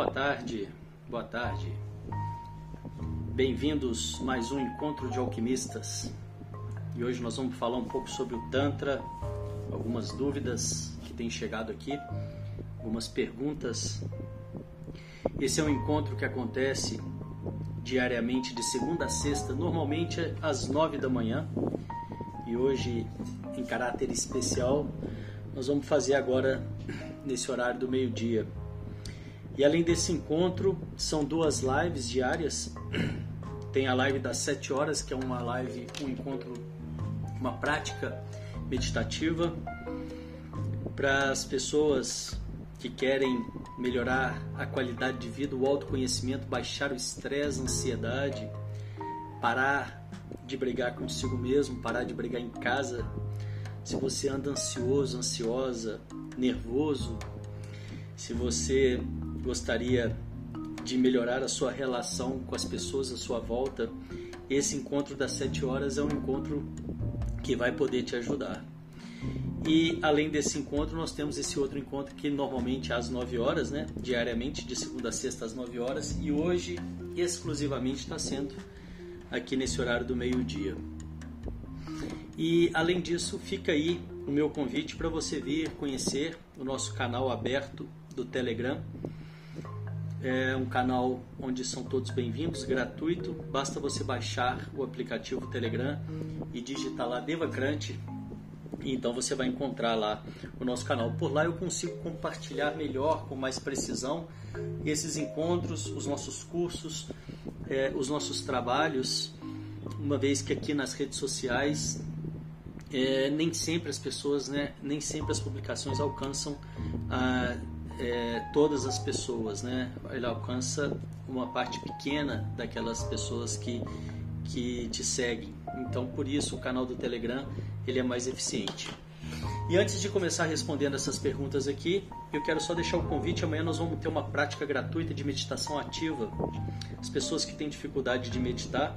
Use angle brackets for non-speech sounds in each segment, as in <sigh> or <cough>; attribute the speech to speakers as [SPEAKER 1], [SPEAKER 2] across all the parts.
[SPEAKER 1] Boa tarde, boa tarde. Bem-vindos mais um encontro de alquimistas. E hoje nós vamos falar um pouco sobre o Tantra, algumas dúvidas que têm chegado aqui, algumas perguntas. Esse é um encontro que acontece diariamente de segunda a sexta, normalmente às nove da manhã. E hoje, em caráter especial, nós vamos fazer agora nesse horário do meio-dia. E além desse encontro, são duas lives diárias. <clears throat> Tem a live das 7 horas, que é uma live, um encontro, uma prática meditativa para as pessoas que querem melhorar a qualidade de vida, o autoconhecimento, baixar o estresse, a ansiedade, parar de brigar consigo mesmo, parar de brigar em casa. Se você anda ansioso, ansiosa, nervoso, se você gostaria de melhorar a sua relação com as pessoas à sua volta, esse encontro das 7 horas é um encontro que vai poder te ajudar. E além desse encontro, nós temos esse outro encontro que normalmente é às 9 horas, né? diariamente, de segunda a sexta às 9 horas, e hoje exclusivamente está sendo aqui nesse horário do meio-dia. E além disso, fica aí o meu convite para você vir conhecer o nosso canal aberto do Telegram. É um canal onde são todos bem-vindos, gratuito. Basta você baixar o aplicativo Telegram e digitar lá Devacrante. Então você vai encontrar lá o nosso canal. Por lá eu consigo compartilhar melhor, com mais precisão, esses encontros, os nossos cursos, é, os nossos trabalhos. Uma vez que aqui nas redes sociais é, nem sempre as pessoas, né, nem sempre as publicações alcançam a, é, todas as pessoas, né? Ele alcança uma parte pequena daquelas pessoas que que te seguem. Então, por isso o canal do Telegram ele é mais eficiente. E antes de começar respondendo essas perguntas aqui, eu quero só deixar o convite. Amanhã nós vamos ter uma prática gratuita de meditação ativa. As pessoas que têm dificuldade de meditar,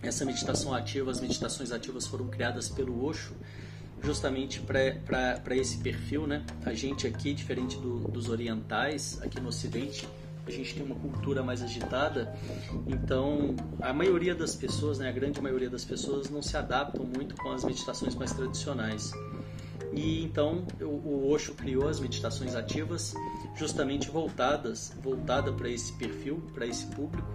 [SPEAKER 1] essa meditação ativa, as meditações ativas foram criadas pelo Osho justamente para esse perfil, né? A gente aqui, diferente do, dos orientais, aqui no Ocidente, a gente tem uma cultura mais agitada, então a maioria das pessoas, né, a grande maioria das pessoas não se adaptam muito com as meditações mais tradicionais. E então o Osho criou as meditações ativas justamente voltadas, voltada para esse perfil, para esse público.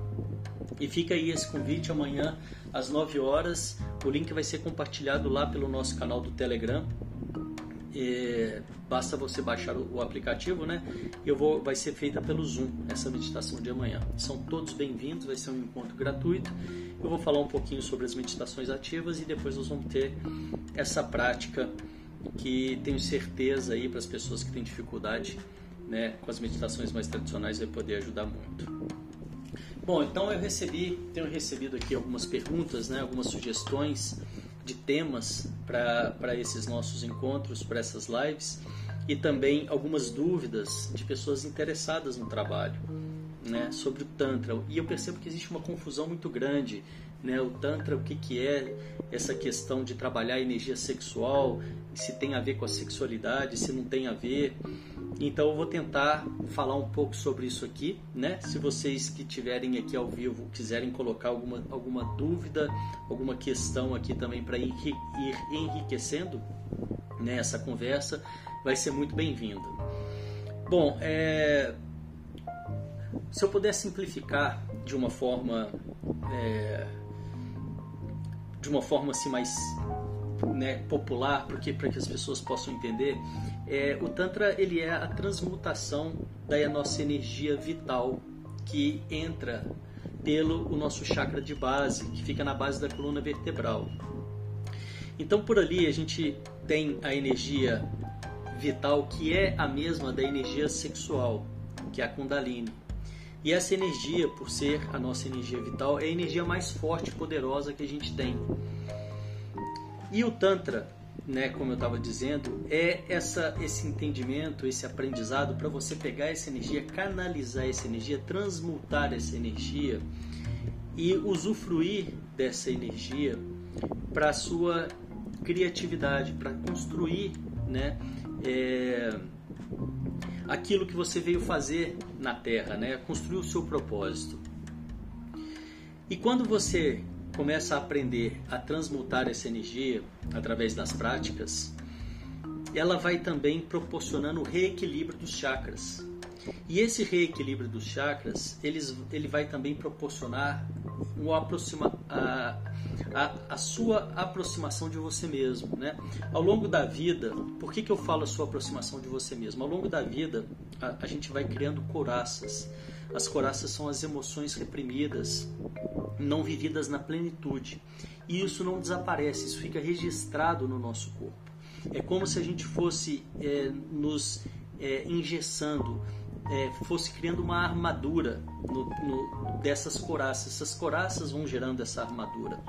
[SPEAKER 1] E fica aí esse convite amanhã às 9 horas. O link vai ser compartilhado lá pelo nosso canal do Telegram. Basta você baixar o aplicativo, né? Eu vou, vai ser feita pelo Zoom essa meditação de amanhã. São todos bem-vindos, vai ser um encontro gratuito. Eu vou falar um pouquinho sobre as meditações ativas e depois nós vamos ter essa prática que tenho certeza aí para as pessoas que têm dificuldade, né, com as meditações mais tradicionais vai poder ajudar muito. Bom, então eu recebi, tenho recebido aqui algumas perguntas, né, algumas sugestões de temas para esses nossos encontros, para essas lives e também algumas dúvidas de pessoas interessadas no trabalho, né, sobre o tantra. E eu percebo que existe uma confusão muito grande, né, o tantra, o que que é essa questão de trabalhar a energia sexual, se tem a ver com a sexualidade, se não tem a ver. Então eu vou tentar falar um pouco sobre isso aqui, né? Se vocês que estiverem aqui ao vivo quiserem colocar alguma, alguma dúvida, alguma questão aqui também para ir, ir enriquecendo né, essa conversa, vai ser muito bem-vindo. Bom, é... se eu puder simplificar de uma forma é... de uma forma assim mais né, popular, porque para que as pessoas possam entender, é, o Tantra ele é a transmutação da nossa energia vital que entra pelo o nosso chakra de base, que fica na base da coluna vertebral. Então por ali a gente tem a energia vital que é a mesma da energia sexual, que é a Kundalini. E essa energia, por ser a nossa energia vital, é a energia mais forte e poderosa que a gente tem. E o Tantra, né, como eu estava dizendo, é essa, esse entendimento, esse aprendizado para você pegar essa energia, canalizar essa energia, transmutar essa energia e usufruir dessa energia para a sua criatividade, para construir né, é, aquilo que você veio fazer na Terra, né? Construir o seu propósito. E quando você começa a aprender a transmutar essa energia através das práticas, ela vai também proporcionando o reequilíbrio dos chakras. E esse reequilíbrio dos chakras, eles, ele vai também proporcionar o aproxima, a, a, a, sua aproximação de você mesmo. Né? Ao longo da vida, por que, que eu falo a sua aproximação de você mesmo? Ao longo da vida, a, a gente vai criando coraças. As coraças são as emoções reprimidas, não vividas na plenitude. E isso não desaparece, isso fica registrado no nosso corpo. É como se a gente fosse é, nos é, é, fosse criando uma armadura no, no, dessas coraças. Essas coraças vão gerando essa armadura.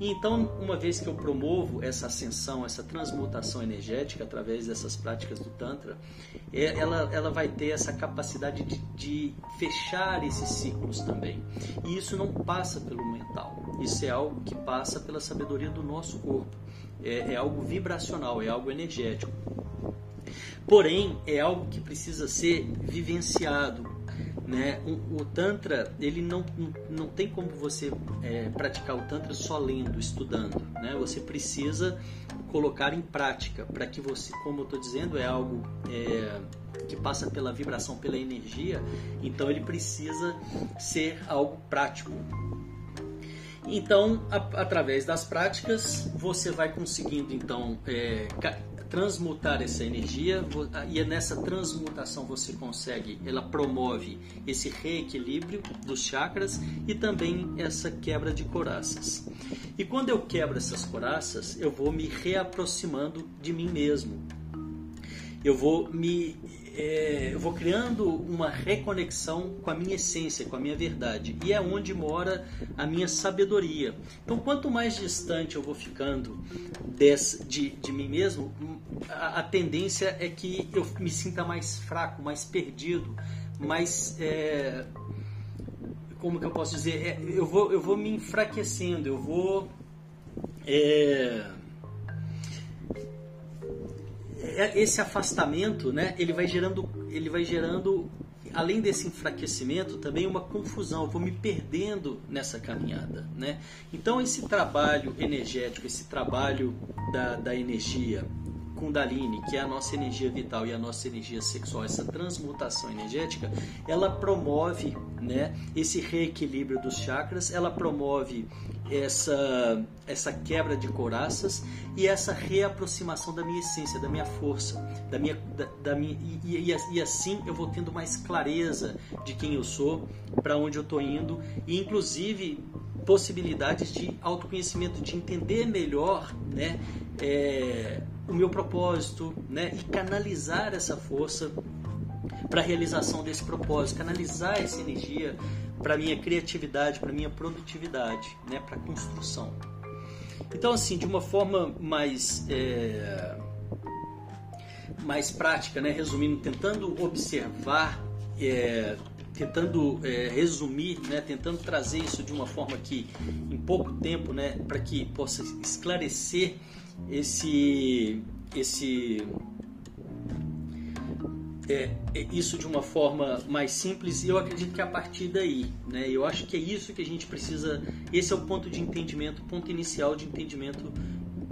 [SPEAKER 1] E então, uma vez que eu promovo essa ascensão, essa transmutação energética através dessas práticas do Tantra, é, ela, ela vai ter essa capacidade de, de fechar esses ciclos também. E isso não passa pelo mental, isso é algo que passa pela sabedoria do nosso corpo. É, é algo vibracional, é algo energético. Porém, é algo que precisa ser vivenciado. Né? O, o Tantra, ele não, não tem como você é, praticar o Tantra só lendo, estudando. Né? Você precisa colocar em prática para que você, como eu estou dizendo, é algo é, que passa pela vibração, pela energia, então ele precisa ser algo prático. Então, a, através das práticas, você vai conseguindo então é, transmutar essa energia e é nessa transmutação você consegue, ela promove esse reequilíbrio dos chakras e também essa quebra de coraças. E quando eu quebro essas coraças, eu vou me reaproximando de mim mesmo. Eu vou me é, eu vou criando uma reconexão com a minha essência, com a minha verdade. E é onde mora a minha sabedoria. Então, quanto mais distante eu vou ficando desse, de, de mim mesmo, a, a, tendência é que eu me sinta mais fraco, mais perdido, mais. É, como que eu posso dizer? É, eu, vou, eu vou me enfraquecendo, eu vou. É, esse afastamento, né, ele vai gerando, ele vai gerando, além desse enfraquecimento, também uma confusão. Eu vou me perdendo nessa caminhada, né? Então esse trabalho energético, esse trabalho da, da energia, Kundalini, que é a nossa energia vital e a nossa energia sexual, essa transmutação energética, ela promove né, esse reequilíbrio dos chakras, ela promove essa, essa quebra de coraças e essa reaproximação da minha essência, da minha força, da minha, da, da minha e, e, e, assim eu vou tendo mais clareza de quem eu sou, para onde eu estou indo e inclusive possibilidades de autoconhecimento, de entender melhor, né? É, o meu propósito, né? E canalizar essa força para a realização desse propósito, canalizar essa energia para minha criatividade, para minha produtividade, né? Para construção. Então, assim, de uma forma mais é, mais prática, né? Resumindo, tentando observar é, tentando é, resumir, né, tentando trazer isso de uma forma que em pouco tempo, né, para que possa esclarecer esse esse é, é, isso de uma forma mais simples e eu acredito que a partir daí, né, eu acho que é isso que a gente precisa, esse é o ponto de entendimento, ponto inicial de entendimento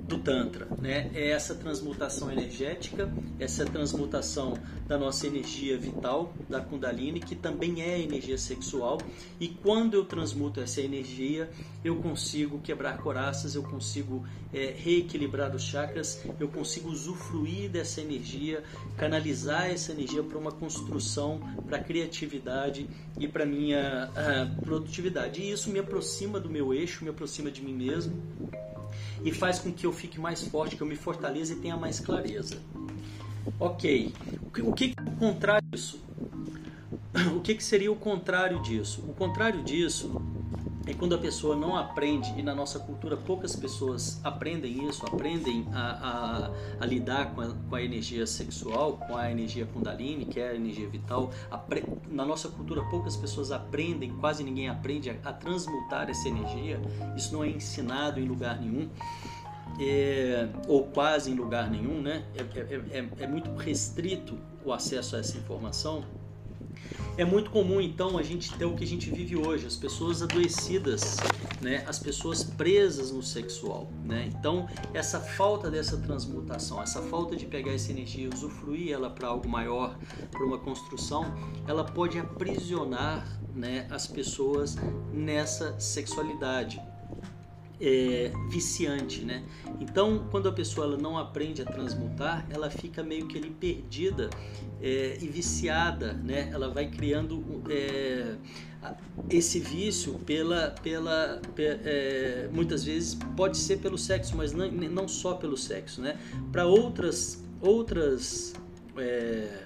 [SPEAKER 1] do Tantra, né? É essa transmutação energética, essa transmutação da nossa energia vital, da Kundalini, que também é energia sexual. E quando eu transmuto essa energia, eu consigo quebrar coraças, eu consigo é, reequilibrar os chakras, eu consigo usufruir dessa energia, canalizar essa energia para uma construção, para criatividade e para minha uh, produtividade. E isso me aproxima do meu eixo, me aproxima de mim mesmo e faz com que eu fique mais forte, que eu me fortaleça e tenha mais clareza. Ok, o que, o que é o contrário disso? <clears throat> O que, que seria o contrário disso? O contrário disso é quando a pessoa não aprende, e na nossa cultura poucas pessoas aprendem isso, aprendem a, a, a lidar com a, com a, energia sexual, com a energia Kundalini, que é a energia vital. Na nossa cultura poucas pessoas aprendem, quase ninguém aprende a, a transmutar essa energia, isso não é ensinado em lugar nenhum. é, ou quase em lugar nenhum, né? É, é, é, é muito restrito o acesso a essa informação. É muito comum então a gente ter o que a gente vive hoje, as pessoas adoecidas, né? as pessoas presas no sexual. Né? Então, essa falta dessa transmutação, essa falta de pegar essa energia, usufruir ela para algo maior, para uma construção, ela pode aprisionar né, as pessoas nessa sexualidade é, viciante, né? Então, quando a pessoa ela não aprende a transmutar, ela fica meio que ali perdida é, e viciada, né? Ela vai criando é, esse vício pela, pela, é, muitas vezes pode ser pelo sexo, mas não, não só pelo sexo, né? Para outras outras é,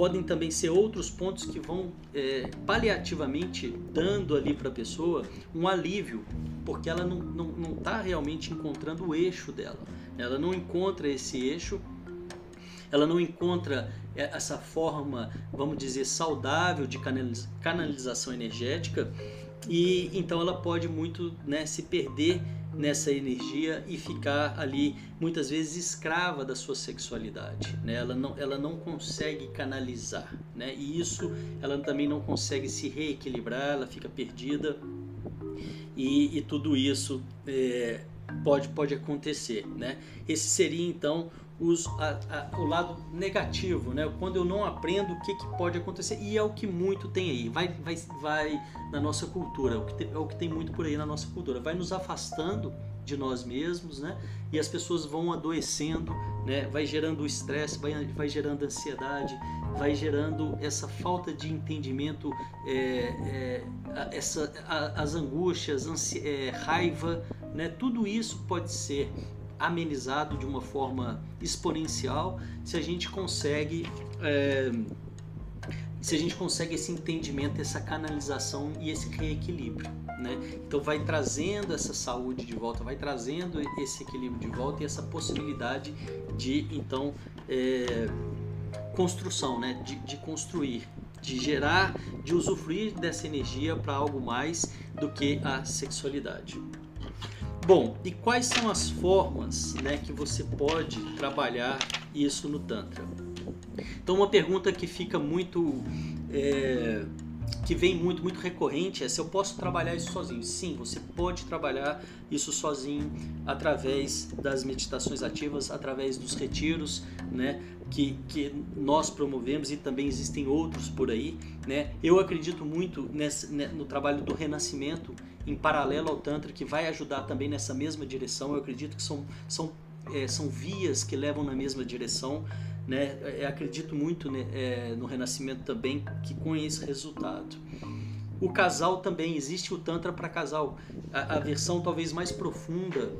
[SPEAKER 1] podem também ser outros pontos que vão é, paliativamente dando ali para a pessoa um alívio, porque ela não está não, não tá realmente encontrando o eixo dela. Ela não encontra esse eixo, ela não encontra é, essa forma, vamos dizer, saudável de canalização energética e então ela pode muito né, se perder nessa energia e ficar ali muitas vezes escrava da sua sexualidade, né? Ela não, ela não consegue canalizar, né? E isso ela também não consegue se reequilibrar, ela fica perdida e, e tudo isso é, pode pode acontecer, né? Esse seria então os, a, a, o lado negativo, né? Quando eu não aprendo o que, que pode acontecer e é o que muito tem aí, vai, vai, vai na nossa cultura, é o, que tem, é o que tem muito por aí na nossa cultura, vai nos afastando de nós mesmos, né? E as pessoas vão adoecendo, né? Vai gerando estresse, vai, vai gerando ansiedade, vai gerando essa falta de entendimento, é, é, essa, a, as angústias, é, raiva, né? Tudo isso pode ser amenizado de uma forma exponencial se a gente consegue é, se a gente consegue esse entendimento, essa canalização e esse reequilíbrio, né? Então vai trazendo essa saúde de volta, vai trazendo esse equilíbrio de volta e essa possibilidade de então é, construção, né? De, de construir, de gerar, de usufruir dessa energia para algo mais do que a sexualidade. Bom, e quais são as formas né, que você pode trabalhar isso no Tantra? Então, uma pergunta que fica muito. É, que vem muito, muito recorrente é se eu posso trabalhar isso sozinho. Sim, você pode trabalhar isso sozinho através das meditações ativas, através dos retiros, né? Que, que nós promovemos e também existem outros por aí, né? Eu acredito muito nesse, né, no trabalho do renascimento em paralelo ao Tantra, que vai ajudar também nessa mesma direção. Eu acredito que são, são, é, são vias que levam na mesma direção. Né? Eu é, acredito muito né, é, no Renascimento também, que com esse resultado. O casal também, existe o Tantra para casal. A, a versão talvez mais profunda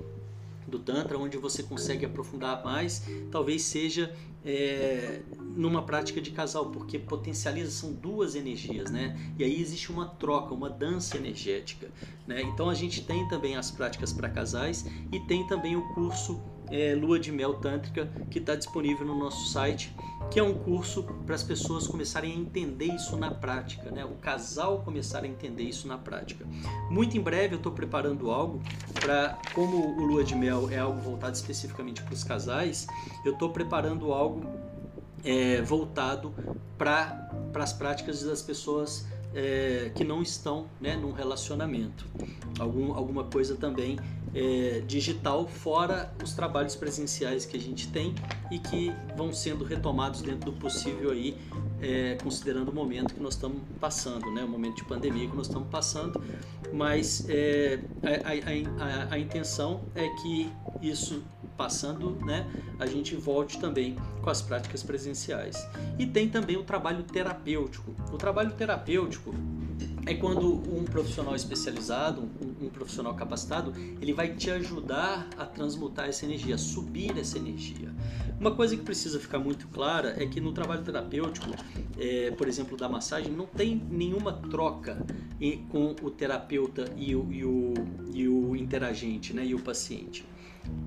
[SPEAKER 1] do Tantra, onde você consegue aprofundar mais, talvez seja é, numa prática de casal, porque potencializa são duas energias, né? E aí existe uma troca, uma dança energética, né? Então a gente tem também as práticas para casais e tem também o curso é, Lua de Mel Tântrica que está disponível no nosso site, que é um curso para as pessoas começarem a entender isso na prática, né? O casal começar a entender isso na prática. Muito em breve eu estou preparando algo para, como o Lua de Mel é algo voltado especificamente para os casais, eu estou preparando algo é, voltado para as práticas das pessoas é, que não estão né, num relacionamento. Algum, alguma coisa também é, digital, fora os trabalhos presenciais que a gente tem e que vão sendo retomados dentro do possível aí, é, considerando o momento que nós estamos passando, né, o momento de pandemia que nós estamos passando. Mas é, a, a, a, a intenção é que isso passando, né, a gente volte também com as práticas presenciais. E tem também o trabalho terapêutico. O trabalho terapêutico é quando um profissional especializado, um, profissional capacitado, ele vai te ajudar a transmutar essa energia, a subir essa energia. Uma coisa que precisa ficar muito clara é que no trabalho terapêutico, é, por exemplo, da massagem, não tem nenhuma troca com o terapeuta e o, e o, e o interagente, né, e o paciente.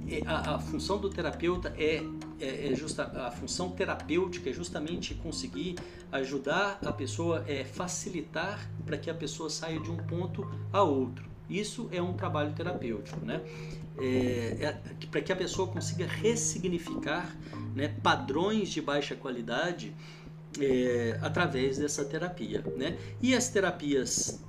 [SPEAKER 1] É, a, a, função do terapeuta é, é, é, justa, a função terapêutica é justamente conseguir ajudar a pessoa, é facilitar para que a pessoa saia de um ponto a outro. Isso é um trabalho terapêutico, né? É, é, para que a pessoa consiga ressignificar né, padrões de baixa qualidade é, através dessa terapia, né? E as terapias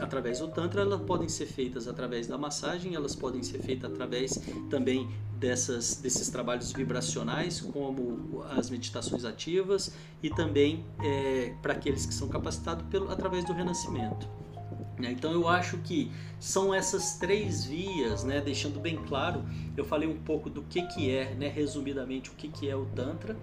[SPEAKER 1] através do Tantra, elas podem ser feitas através da massagem, elas podem ser feitas através também dessas, desses trabalhos vibracionais, como as meditações ativas, e também é, para aqueles que são capacitados pelo, através do renascimento. Né? Então eu acho que são essas três vias, né, deixando bem claro, eu falei um pouco do que, que é, né, resumidamente, o que, que é o Tantra,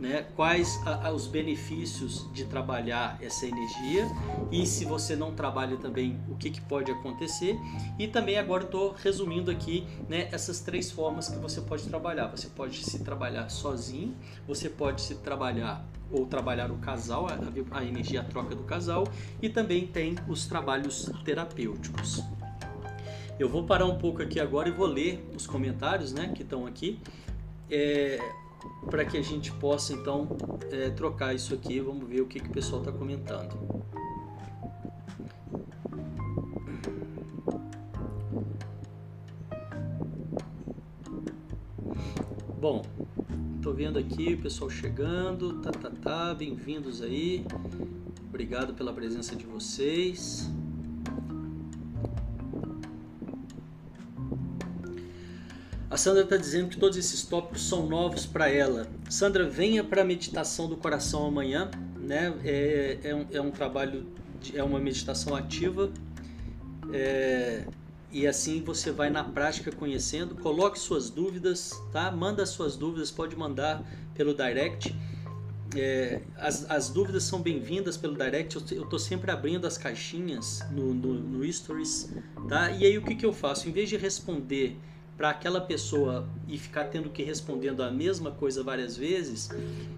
[SPEAKER 1] né, quais a, a, os benefícios de trabalhar essa energia e se você não trabalha também o que, que pode acontecer. E também agora estou resumindo aqui né, essas três formas que você pode trabalhar. Você pode se trabalhar sozinho você pode se trabalhar ou trabalhar o casal a, a energia a troca do casal e também tem os trabalhos terapêuticos. Eu vou parar um pouco aqui agora e vou ler os comentários né, que estão aqui. É, para que a gente possa então é, trocar isso aqui. Vamos ver o que, que o pessoal está comentando. Bom, estou vendo aqui o pessoal chegando, tá, tá, tá, bem-vindos aí. Obrigado pela presença de vocês. A Sandra está dizendo que todos esses tópicos são novos para ela. Sandra, venha para a meditação do coração amanhã. Né? É, é, um, é um trabalho, de, é uma meditação ativa. É, e assim você vai na prática conhecendo. Coloque suas dúvidas, tá? Manda suas dúvidas, pode mandar pelo direct. É, as, as, dúvidas são bem-vindas pelo direct. Eu estou sempre abrindo as caixinhas no, no, no Stories, tá? E aí o que, que eu faço? Em vez de responder para aquela pessoa e ficar tendo que respondendo a mesma coisa várias vezes,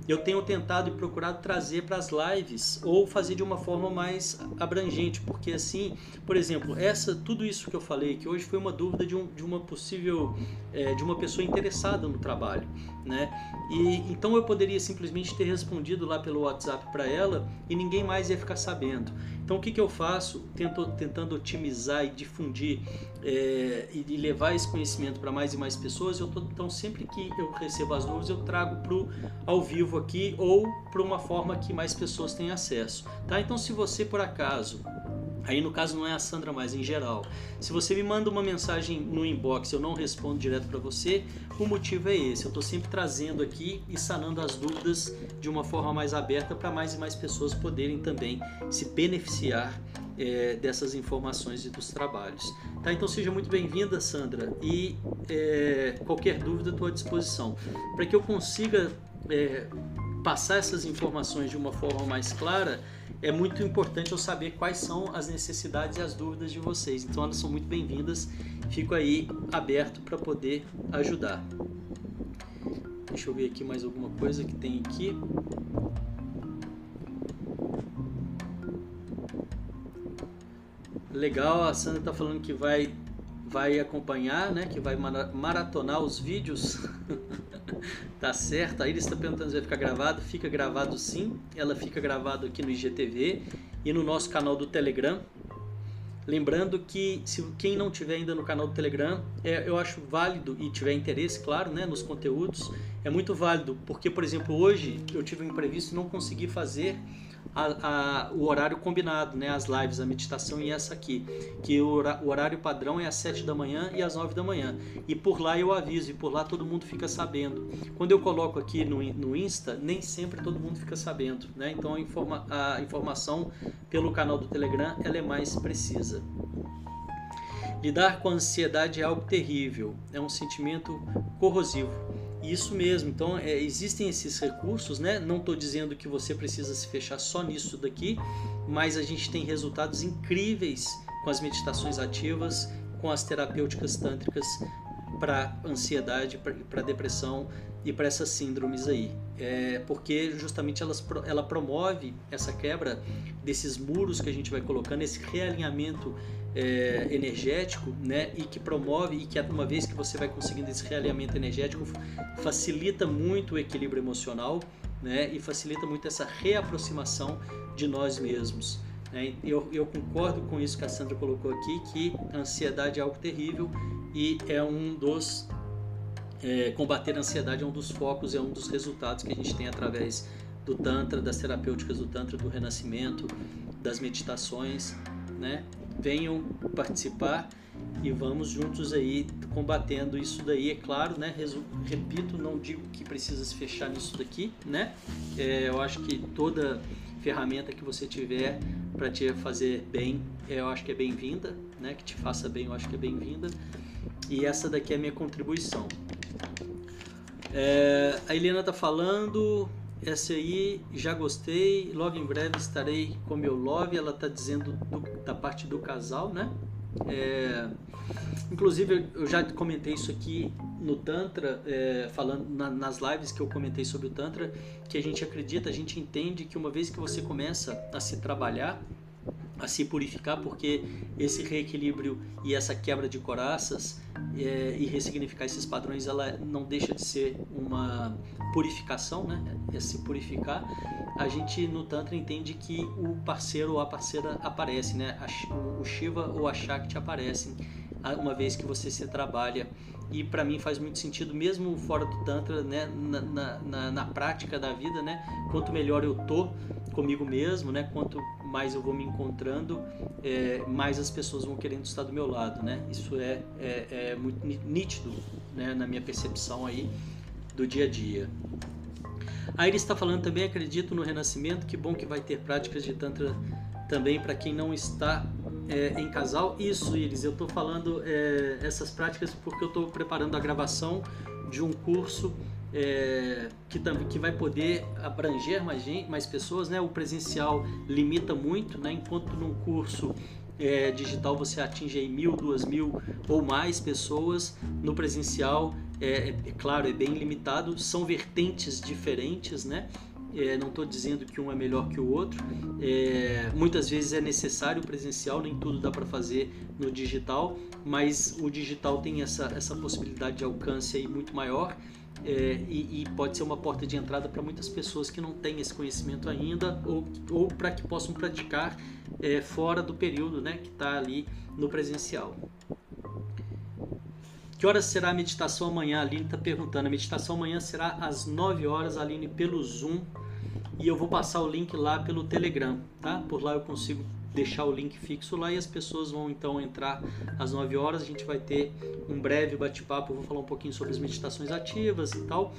[SPEAKER 1] eu tenho tentado e procurado trazer para as lives ou fazer de uma forma mais abrangente, porque assim, por exemplo, essa tudo isso que eu falei que hoje foi uma dúvida de, um, de uma possível é, de uma pessoa interessada no trabalho, né? E então eu poderia simplesmente ter respondido lá pelo WhatsApp para ela e ninguém mais ia ficar sabendo. Então o que, que eu faço? Tento, tentando otimizar e difundir é, e levar esse conhecimento para mais e mais pessoas. Eu tô, então sempre que eu recebo as dúvidas eu trago pro ao vivo aqui ou para uma forma que mais pessoas tenham acesso, tá? Então se você por acaso Aí no caso não é a Sandra mais, em geral. Se você me manda uma mensagem no inbox, eu não respondo direto para você, o motivo é esse. Eu estou sempre trazendo aqui e sanando as dúvidas de uma forma mais aberta para mais e mais pessoas poderem também se beneficiar é, dessas informações e dos trabalhos. Tá? Então seja muito bem-vinda, Sandra, e é, qualquer dúvida estou à disposição. Para que eu consiga é, passar essas informações de uma forma mais clara, é muito importante eu saber quais são as necessidades e as dúvidas de vocês. Então elas são muito bem-vindas. Fico aí aberto para poder ajudar. Deixa eu ver aqui mais alguma coisa que tem aqui. Legal, a Sandra está falando que vai vai acompanhar, né? Que vai maratonar os vídeos. <laughs> tá certo. A Iris está perguntando se vai ficar gravado. Fica gravado sim. Ela fica gravado aqui no IGTV e no nosso canal do Telegram. Lembrando que se quem não tiver ainda no canal do Telegram, é, eu acho válido e tiver interesse, claro, né, nos conteúdos, é muito válido, porque por exemplo hoje eu tive um imprevisto e não consegui fazer a, a, o horário combinado, né? As lives, a meditação e essa aqui. Que o, o horário padrão é às 7 da manhã e às 9 da manhã. E por lá eu aviso, e por lá todo mundo fica sabendo. Quando eu coloco aqui no, no Insta, nem sempre todo mundo fica sabendo, né? Então a, informa, a informação pelo canal do Telegram ela é mais precisa. Lidar com a ansiedade é algo terrível, é um sentimento corrosivo isso mesmo. Então, é, existem esses recursos, né? Não estou dizendo que você precisa se fechar só nisso daqui, mas a gente tem resultados incríveis com as meditações ativas, com as terapêuticas tântricas para ansiedade, para depressão e para essas síndromes aí. É porque justamente elas, ela promove essa quebra desses muros que a gente vai colocando, esse realinhamento é, energético, né? E que promove e que uma vez que você vai conseguindo esse realinhamento energético, facilita muito o equilíbrio emocional, né? E facilita muito essa reaproximação de nós mesmos. Né? Eu, eu concordo com isso que a Sandra colocou aqui, que a ansiedade é algo terrível e é um dos é, combater a ansiedade é um dos focos, é um dos resultados que a gente tem através do Tantra, das terapêuticas do Tantra, do renascimento, das meditações, né? Venham participar e vamos juntos aí combatendo isso daí, é claro, né? Repito, não digo que precisa se fechar nisso daqui, né? É, eu acho que toda ferramenta que você tiver para te fazer bem, eu acho que é bem-vinda, né? Que te faça bem, eu acho que é bem-vinda. E essa daqui é a minha contribuição. É, a Helena está falando, essa aí já gostei, logo em breve estarei com meu love, ela está dizendo do, da parte do casal, né? É, inclusive eu já comentei isso aqui no Tantra, é, falando na, nas lives que eu comentei sobre o Tantra, que a gente acredita, a gente entende que uma vez que você começa a se trabalhar, a se purificar, porque esse reequilíbrio e essa quebra de coraças é, e ressignificar esses padrões, ela não deixa de ser uma purificação, né? É se purificar. A gente no Tantra entende que o parceiro ou a parceira aparece, né? O Shiva ou a Shakti aparecem uma vez que você se trabalha e para mim faz muito sentido mesmo fora do tantra né na, na, na, prática da vida né quanto melhor eu tô comigo mesmo né quanto mais eu vou me encontrando, é, mais as pessoas vão querendo estar do meu lado, né? Isso é, é, é muito nítido, né? Na minha percepção aí do dia a dia. A Iris está falando também, acredito no renascimento, que bom que vai ter práticas de Tantra também para quem não está é, em casal. Isso, Iris, eu estou falando é, essas práticas porque eu estou preparando a gravação de um curso é, que, também, que vai poder abranger mais, gente, mais pessoas. Né? O presencial limita muito, né? enquanto num curso é, digital você atinge aí mil, duas mil ou mais pessoas, no presencial, é, é, é claro, é bem limitado, são vertentes diferentes, né? É, não estou dizendo que um é melhor que o outro. É, muitas vezes é necessário o presencial, nem tudo dá para fazer no digital, mas o digital tem essa, essa possibilidade de alcance aí muito maior é, e, e, pode ser uma porta de entrada para muitas pessoas que não têm esse conhecimento ainda ou, ou para que possam praticar é, fora do período né, que está ali no presencial. Que horas será a meditação amanhã? A Aline está perguntando. A meditação amanhã será às 9 horas, Aline, pelo Zoom. E eu vou passar o link lá pelo Telegram, tá? Por lá eu consigo deixar o link fixo lá e as pessoas vão então entrar às 9 horas. A gente vai ter um breve bate-papo, vou falar um pouquinho sobre as meditações ativas e tal.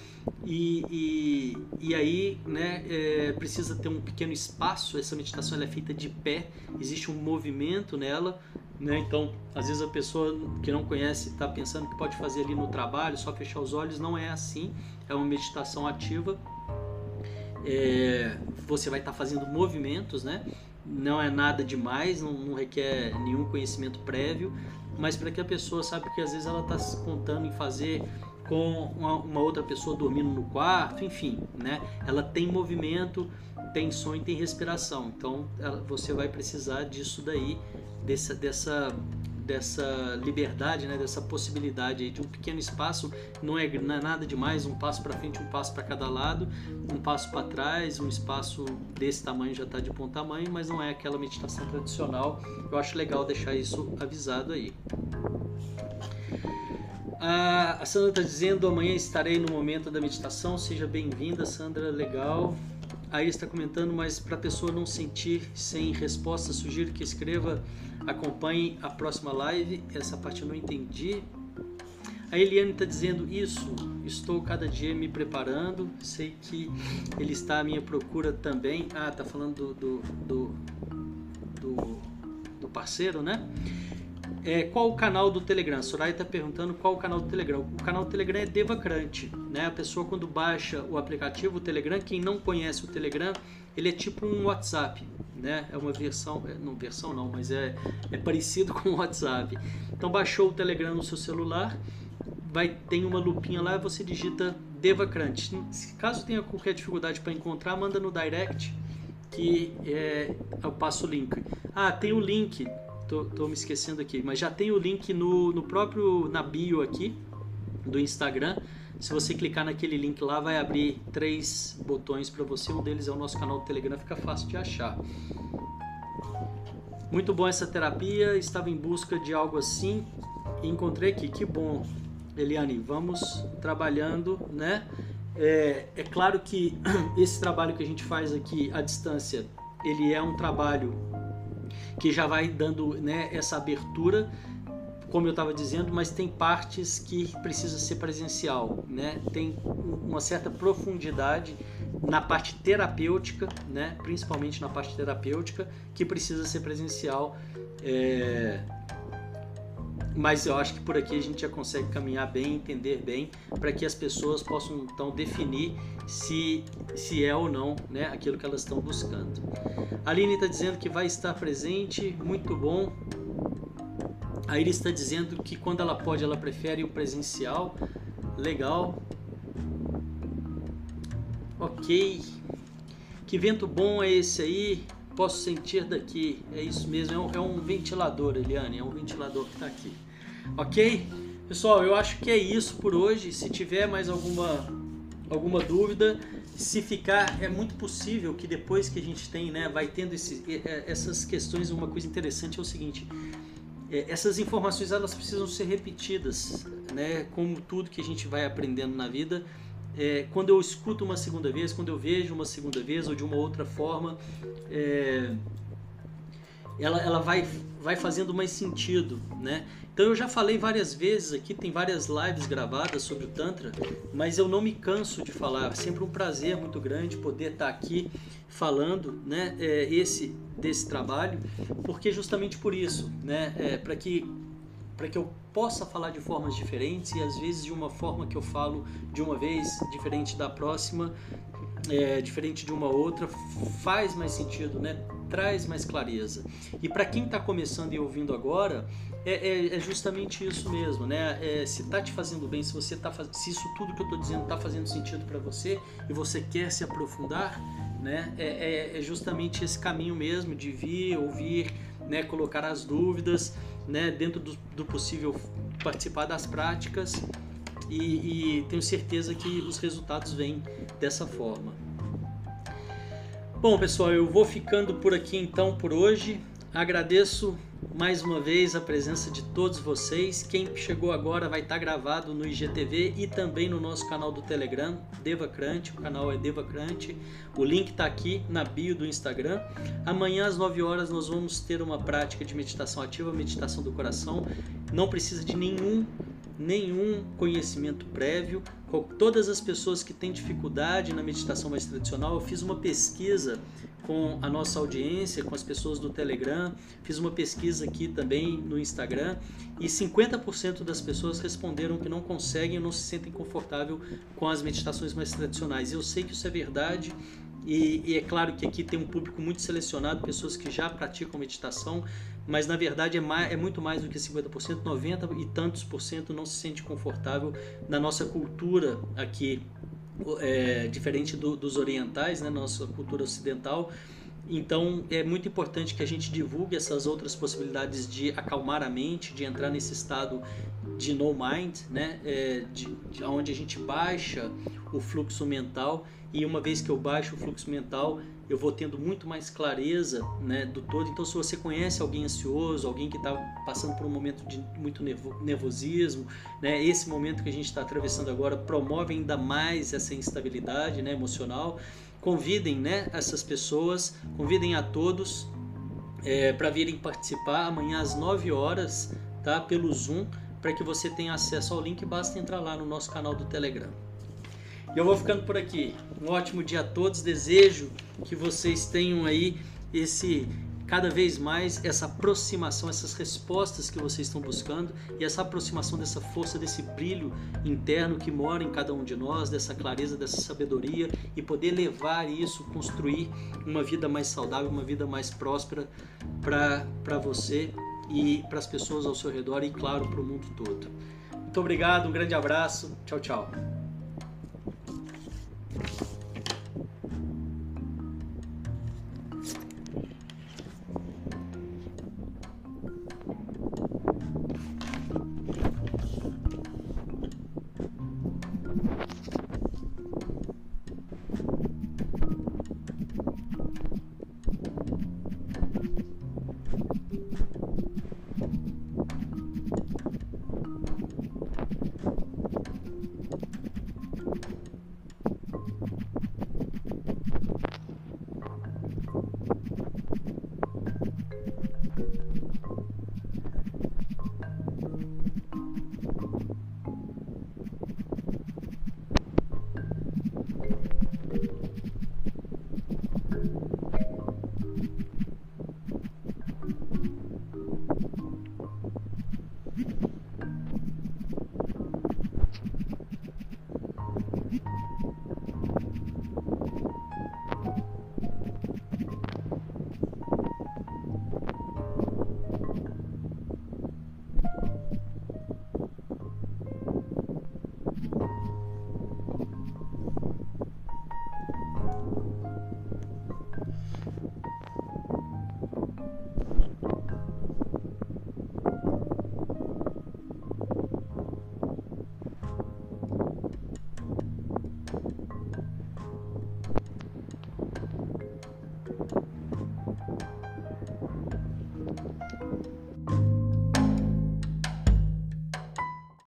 [SPEAKER 1] E, e, e aí, né, é, precisa ter um pequeno espaço. Essa meditação é feita de pé, existe um movimento nela. Né? Então, às vezes a pessoa que não conhece está pensando que pode fazer ali no trabalho, só fechar os olhos. Não é assim, é uma meditação ativa. É, você vai estar tá fazendo movimentos, né? não é nada demais, não, não requer nenhum conhecimento prévio, mas para que a pessoa sabe que às vezes ela está se contando em fazer com uma, uma, outra pessoa dormindo no quarto, enfim, né? Ela tem movimento, tem e tem respiração, então ela, você vai precisar disso daí, dessa, dessa dessa liberdade, né, dessa possibilidade de um pequeno espaço, não é, não é nada demais, um passo para frente, um passo para cada lado, um passo para trás, um espaço desse tamanho já está de bom tamanho, mas não é aquela meditação tradicional. Eu acho legal deixar isso avisado aí. A Sandra está dizendo: amanhã estarei no momento da meditação. Seja bem-vinda, Sandra. Legal. Aí está comentando, mas para a pessoa não sentir sem resposta, sugiro que escreva Acompanhe a próxima live. Essa parte eu não entendi. A Eliane está dizendo isso. Estou cada dia me preparando. Sei que ele está à minha procura também. Ah, tá falando do, do, do, do parceiro, né? É, qual o canal do Telegram? Soraya está perguntando qual o canal do Telegram. O canal do Telegram é Devacrante. Né? A pessoa quando baixa o aplicativo, o Telegram, quem não conhece o Telegram, ele é tipo um WhatsApp né? É uma versão, é, não versão não, mas é, é parecido <laughs> com o WhatsApp. Então baixou o Telegram no seu celular, vai tem uma lupinha lá, você digita Devacrante. Caso tenha qualquer dificuldade para encontrar, manda no direct que é, eu passo o link. Ah, tem o link. Tô, tô me esquecendo aqui, mas já tem o link no, no próprio na bio aqui do Instagram se você clicar naquele link lá, vai abrir três botões para você. Um deles é o nosso canal do Telegram, fica fácil de achar. Muito bom essa terapia, estava em busca de algo assim e encontrei aqui. Que bom, Eliane, vamos trabalhando, né? É, é claro que <clears throat> esse trabalho que a gente faz aqui à distância, ele é um trabalho que já vai dando né, essa abertura, como eu estava dizendo, mas tem partes que precisa ser presencial, né? Tem uma certa profundidade na parte terapêutica, né? Principalmente na parte terapêutica, que precisa ser presencial. É mas eu acho que por aqui a gente já consegue caminhar bem, entender bem, para que as pessoas possam então definir se, se é ou não né, aquilo que elas estão buscando. A Aline está dizendo que vai estar presente, muito bom. A Iris está dizendo que quando ela pode, ela prefere o presencial. Legal. Ok. Que vento bom é esse aí? Posso sentir daqui. É isso mesmo. É um, é um ventilador, Eliane. É um ventilador que está aqui. Ok? Pessoal, eu acho que é isso por hoje. Se tiver mais alguma, alguma dúvida, se ficar, é muito possível que depois que a gente tem, né, vai tendo esse, essas questões, uma coisa interessante é o seguinte, é, essas informações elas precisam ser repetidas, né, como tudo que a gente vai aprendendo na vida, é, quando eu escuto uma segunda vez, quando eu vejo uma segunda vez ou de uma outra forma, é, ela, ela vai, vai fazendo mais sentido, né? Então eu já falei várias vezes aqui, tem várias lives gravadas sobre o Tantra, mas eu não me canso de falar. É sempre um prazer muito grande poder estar aqui falando, né, é, esse desse trabalho, porque justamente por isso, né, é, para que para que eu possa falar de formas diferentes e às vezes de uma forma que eu falo de uma vez diferente da próxima, é, diferente de uma outra, faz mais sentido, né? Traz mais clareza. E para quem está começando e ouvindo agora, é, é, é, justamente isso mesmo, né? É, se está te fazendo bem, se você tá se isso tudo que eu estou dizendo está fazendo sentido para você e você quer se aprofundar, né? É, é, é, justamente esse caminho mesmo de vir, ouvir, né? Colocar as dúvidas, né? Dentro do, do possível participar das práticas e, e tenho certeza que os resultados vêm dessa forma. Bom, pessoal, eu vou ficando por aqui então por hoje. Agradeço mais uma vez a presença de todos vocês. Quem chegou agora vai estar gravado no IGTV e também no nosso canal do Telegram, Devacrante. O canal é Devacrante. O link está aqui na bio do Instagram. Amanhã às 9 horas nós vamos ter uma prática de meditação ativa, meditação do coração. Não precisa de nenhum nenhum conhecimento prévio. Todas as pessoas que têm dificuldade na meditação mais tradicional, eu fiz uma pesquisa com a nossa audiência, com as pessoas do Telegram, fiz uma pesquisa aqui também no Instagram e 50% das pessoas responderam que não conseguem ou não se sentem confortável com as meditações mais tradicionais. Eu sei que isso é verdade e, e é claro que aqui tem um público muito selecionado, pessoas que já praticam meditação, mas na verdade é, mais, é muito mais do que 50%, 90 e tantos por cento não se sente confortável na nossa cultura aqui, é, diferente do, dos orientais, né, nossa cultura ocidental. Então é muito importante que a gente divulgue essas outras possibilidades de acalmar a mente, de entrar nesse estado de no mind, né, é, de, de onde a gente baixa o fluxo mental e uma vez que eu baixo o fluxo mental eu vou tendo muito mais clareza né, do todo. Então, se você conhece alguém ansioso, alguém que está passando por um momento de muito nervosismo, né, esse momento que a gente está atravessando agora promove ainda mais essa instabilidade né, emocional. Convidem né, essas pessoas, convidem a todos é, para virem participar amanhã às 9 horas tá, pelo Zoom, para que você tenha acesso ao link. Basta entrar lá no nosso canal do Telegram. E eu vou ficando por aqui. Um ótimo dia a todos. Desejo que vocês tenham aí esse cada vez mais essa aproximação, essas respostas que vocês estão buscando e essa aproximação dessa força, desse brilho interno que mora em cada um de nós, dessa clareza, dessa sabedoria e poder levar isso, construir uma vida mais saudável, uma vida mais próspera para você e para as pessoas ao seu redor e, claro, para o mundo todo. Muito obrigado, um grande abraço. Tchau, tchau.